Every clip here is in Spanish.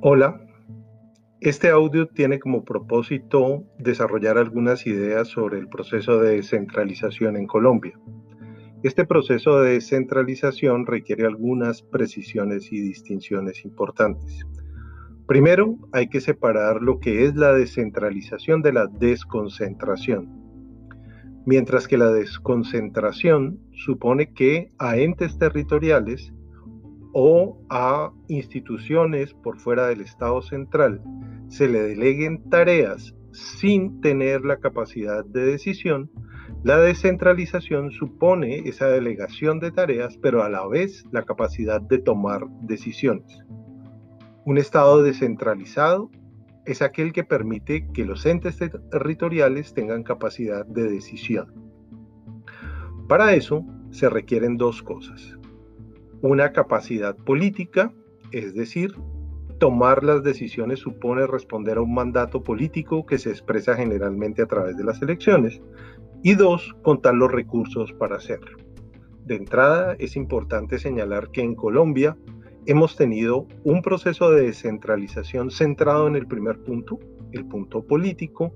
Hola, este audio tiene como propósito desarrollar algunas ideas sobre el proceso de descentralización en Colombia. Este proceso de descentralización requiere algunas precisiones y distinciones importantes. Primero, hay que separar lo que es la descentralización de la desconcentración. Mientras que la desconcentración supone que a entes territoriales o a instituciones por fuera del Estado central se le deleguen tareas sin tener la capacidad de decisión, la descentralización supone esa delegación de tareas, pero a la vez la capacidad de tomar decisiones. Un Estado descentralizado es aquel que permite que los entes territoriales tengan capacidad de decisión. Para eso se requieren dos cosas una capacidad política, es decir, tomar las decisiones supone responder a un mandato político que se expresa generalmente a través de las elecciones, y dos, contar los recursos para hacerlo. De entrada, es importante señalar que en Colombia hemos tenido un proceso de descentralización centrado en el primer punto, el punto político,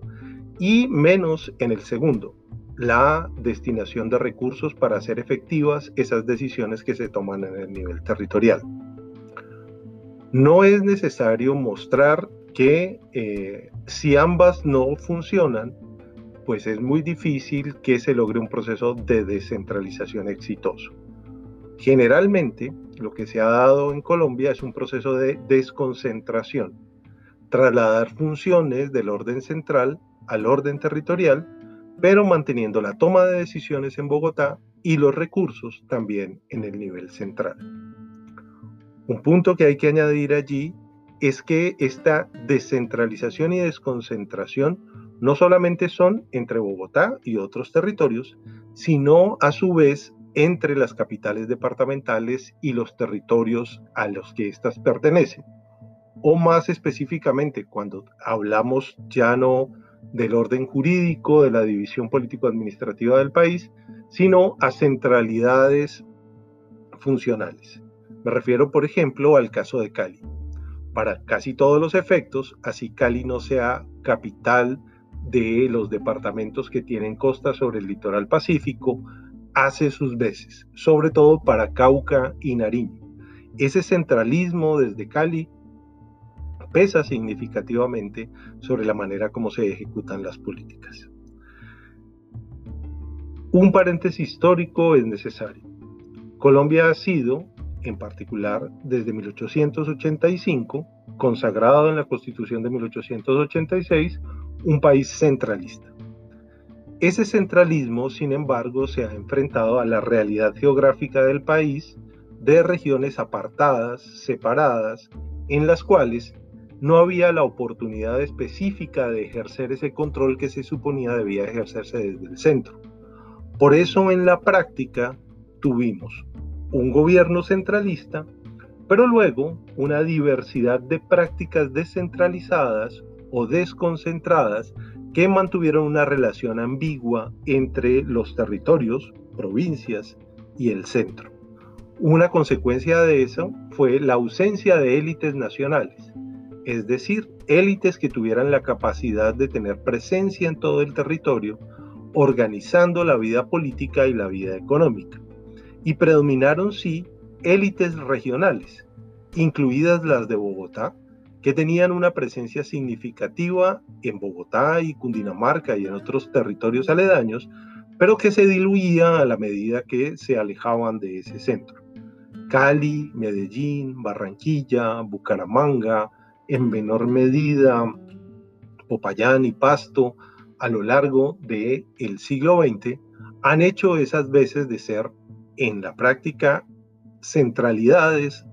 y menos en el segundo, la destinación de recursos para hacer efectivas esas decisiones que se toman en el nivel territorial. No es necesario mostrar que eh, si ambas no funcionan, pues es muy difícil que se logre un proceso de descentralización exitoso. Generalmente, lo que se ha dado en Colombia es un proceso de desconcentración, trasladar funciones del orden central al orden territorial pero manteniendo la toma de decisiones en Bogotá y los recursos también en el nivel central. Un punto que hay que añadir allí es que esta descentralización y desconcentración no solamente son entre Bogotá y otros territorios, sino a su vez entre las capitales departamentales y los territorios a los que éstas pertenecen. O más específicamente, cuando hablamos ya no del orden jurídico, de la división político-administrativa del país, sino a centralidades funcionales. Me refiero, por ejemplo, al caso de Cali. Para casi todos los efectos, así Cali no sea capital de los departamentos que tienen costa sobre el litoral pacífico, hace sus veces, sobre todo para Cauca y Nariño. Ese centralismo desde Cali pesa significativamente sobre la manera como se ejecutan las políticas. Un paréntesis histórico es necesario. Colombia ha sido, en particular desde 1885, consagrado en la Constitución de 1886, un país centralista. Ese centralismo, sin embargo, se ha enfrentado a la realidad geográfica del país de regiones apartadas, separadas, en las cuales no había la oportunidad específica de ejercer ese control que se suponía debía ejercerse desde el centro. Por eso en la práctica tuvimos un gobierno centralista, pero luego una diversidad de prácticas descentralizadas o desconcentradas que mantuvieron una relación ambigua entre los territorios, provincias y el centro. Una consecuencia de eso fue la ausencia de élites nacionales es decir, élites que tuvieran la capacidad de tener presencia en todo el territorio, organizando la vida política y la vida económica. Y predominaron, sí, élites regionales, incluidas las de Bogotá, que tenían una presencia significativa en Bogotá y Cundinamarca y en otros territorios aledaños, pero que se diluía a la medida que se alejaban de ese centro. Cali, Medellín, Barranquilla, Bucaramanga, en menor medida Popayán y Pasto a lo largo del el siglo XX han hecho esas veces de ser en la práctica centralidades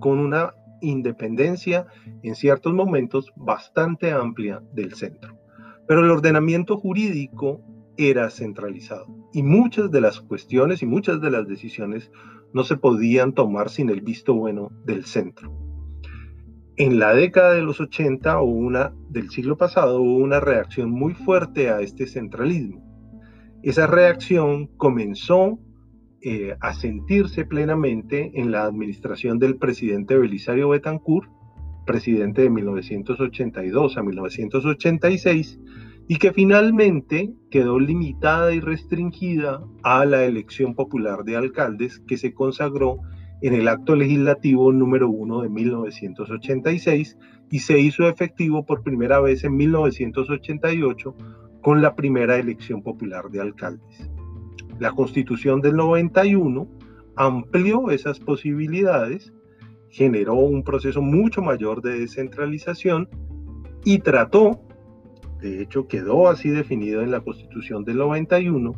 con una independencia en ciertos momentos bastante amplia del centro. Pero el ordenamiento jurídico era centralizado y muchas de las cuestiones y muchas de las decisiones no se podían tomar sin el visto bueno del centro en la década de los 80 o una del siglo pasado hubo una reacción muy fuerte a este centralismo. Esa reacción comenzó eh, a sentirse plenamente en la administración del presidente Belisario Betancourt, presidente de 1982 a 1986 y que finalmente quedó limitada y restringida a la elección popular de alcaldes que se consagró en el acto legislativo número 1 de 1986 y se hizo efectivo por primera vez en 1988 con la primera elección popular de alcaldes. La constitución del 91 amplió esas posibilidades, generó un proceso mucho mayor de descentralización y trató de hecho quedó así definido en la Constitución del 91,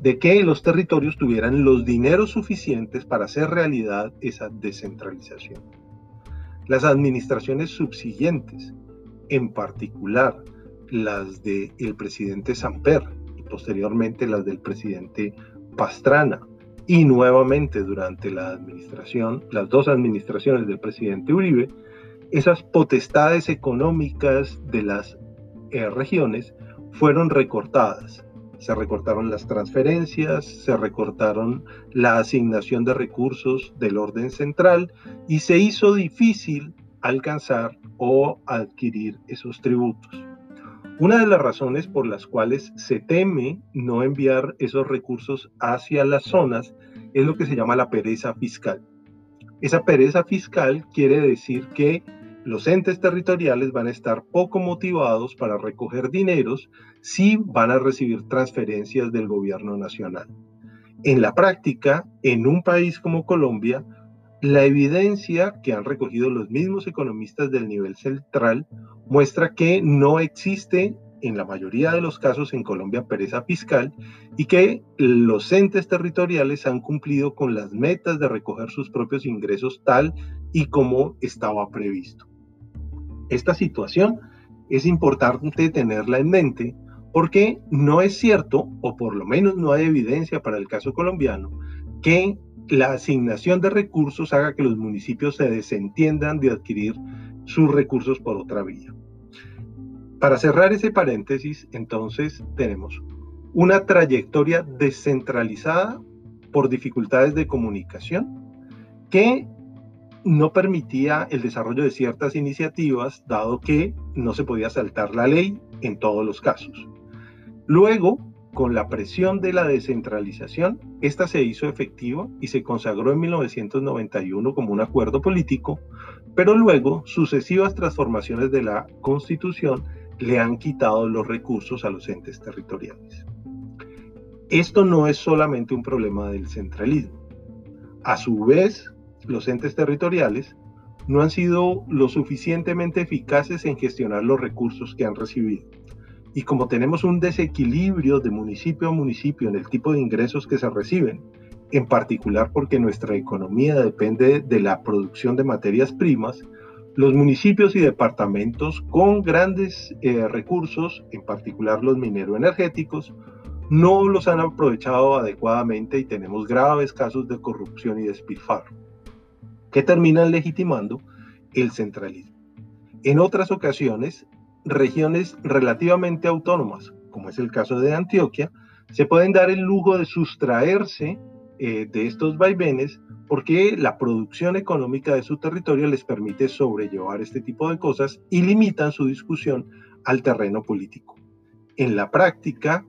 de que los territorios tuvieran los dineros suficientes para hacer realidad esa descentralización. Las administraciones subsiguientes, en particular las del el presidente Samper y posteriormente las del presidente Pastrana, y nuevamente durante la administración, las dos administraciones del presidente Uribe, esas potestades económicas de las eh, regiones fueron recortadas. Se recortaron las transferencias, se recortaron la asignación de recursos del orden central y se hizo difícil alcanzar o adquirir esos tributos. Una de las razones por las cuales se teme no enviar esos recursos hacia las zonas es lo que se llama la pereza fiscal. Esa pereza fiscal quiere decir que los entes territoriales van a estar poco motivados para recoger dineros si van a recibir transferencias del gobierno nacional. En la práctica, en un país como Colombia, la evidencia que han recogido los mismos economistas del nivel central muestra que no existe en la mayoría de los casos en Colombia pereza fiscal y que los entes territoriales han cumplido con las metas de recoger sus propios ingresos tal y como estaba previsto. Esta situación es importante tenerla en mente porque no es cierto, o por lo menos no hay evidencia para el caso colombiano, que la asignación de recursos haga que los municipios se desentiendan de adquirir sus recursos por otra vía. Para cerrar ese paréntesis, entonces tenemos una trayectoria descentralizada por dificultades de comunicación que no permitía el desarrollo de ciertas iniciativas, dado que no se podía saltar la ley en todos los casos. Luego, con la presión de la descentralización, esta se hizo efectiva y se consagró en 1991 como un acuerdo político, pero luego sucesivas transformaciones de la Constitución le han quitado los recursos a los entes territoriales. Esto no es solamente un problema del centralismo. A su vez, los entes territoriales no han sido lo suficientemente eficaces en gestionar los recursos que han recibido. Y como tenemos un desequilibrio de municipio a municipio en el tipo de ingresos que se reciben, en particular porque nuestra economía depende de la producción de materias primas, los municipios y departamentos con grandes eh, recursos, en particular los mineroenergéticos, no los han aprovechado adecuadamente y tenemos graves casos de corrupción y despilfarro terminan legitimando el centralismo. En otras ocasiones, regiones relativamente autónomas, como es el caso de Antioquia, se pueden dar el lujo de sustraerse eh, de estos vaivenes porque la producción económica de su territorio les permite sobrellevar este tipo de cosas y limitan su discusión al terreno político. En la práctica,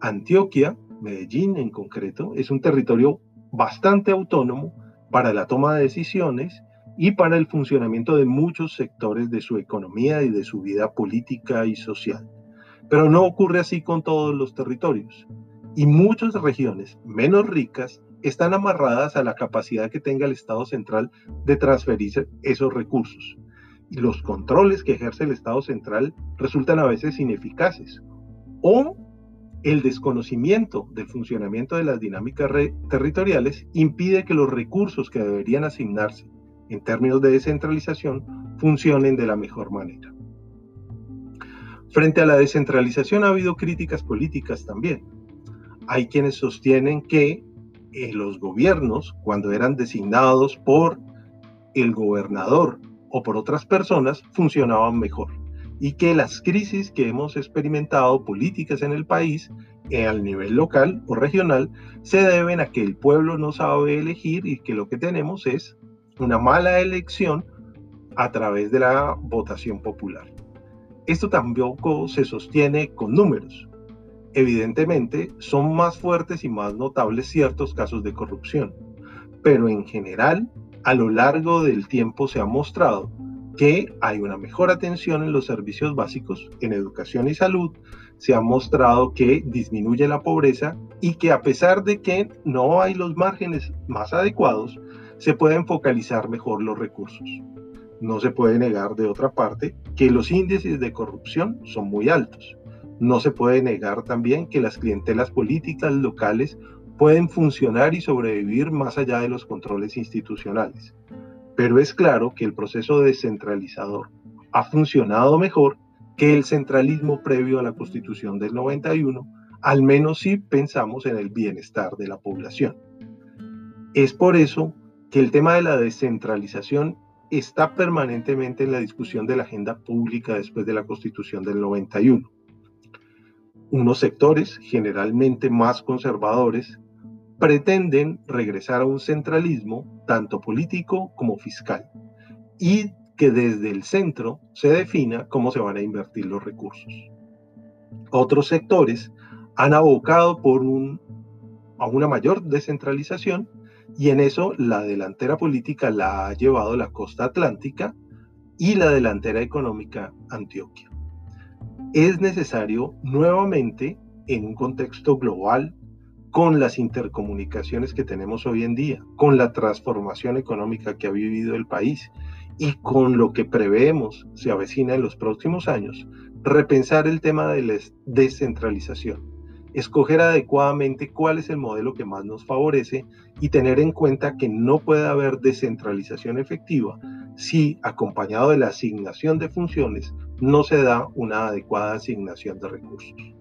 Antioquia, Medellín en concreto, es un territorio bastante autónomo para la toma de decisiones y para el funcionamiento de muchos sectores de su economía y de su vida política y social. Pero no ocurre así con todos los territorios. Y muchas regiones menos ricas están amarradas a la capacidad que tenga el Estado central de transferir esos recursos. Y los controles que ejerce el Estado central resultan a veces ineficaces o el desconocimiento del funcionamiento de las dinámicas territoriales impide que los recursos que deberían asignarse en términos de descentralización funcionen de la mejor manera. Frente a la descentralización ha habido críticas políticas también. Hay quienes sostienen que eh, los gobiernos, cuando eran designados por el gobernador o por otras personas, funcionaban mejor y que las crisis que hemos experimentado políticas en el país eh, al nivel local o regional se deben a que el pueblo no sabe elegir y que lo que tenemos es una mala elección a través de la votación popular. Esto tampoco se sostiene con números. Evidentemente, son más fuertes y más notables ciertos casos de corrupción, pero en general, a lo largo del tiempo se ha mostrado que hay una mejor atención en los servicios básicos, en educación y salud, se ha mostrado que disminuye la pobreza y que a pesar de que no hay los márgenes más adecuados, se pueden focalizar mejor los recursos. No se puede negar de otra parte que los índices de corrupción son muy altos. No se puede negar también que las clientelas políticas locales pueden funcionar y sobrevivir más allá de los controles institucionales. Pero es claro que el proceso descentralizador ha funcionado mejor que el centralismo previo a la constitución del 91, al menos si pensamos en el bienestar de la población. Es por eso que el tema de la descentralización está permanentemente en la discusión de la agenda pública después de la constitución del 91. Unos sectores, generalmente más conservadores, pretenden regresar a un centralismo tanto político como fiscal y que desde el centro se defina cómo se van a invertir los recursos. Otros sectores han abocado por un, a una mayor descentralización y en eso la delantera política la ha llevado la costa atlántica y la delantera económica Antioquia. Es necesario nuevamente, en un contexto global, con las intercomunicaciones que tenemos hoy en día, con la transformación económica que ha vivido el país y con lo que preveemos se avecina en los próximos años, repensar el tema de la descentralización escoger adecuadamente cuál es el modelo que más nos favorece y tener en cuenta que no puede haber descentralización efectiva si, acompañado de la asignación de funciones, no se da una adecuada asignación de recursos.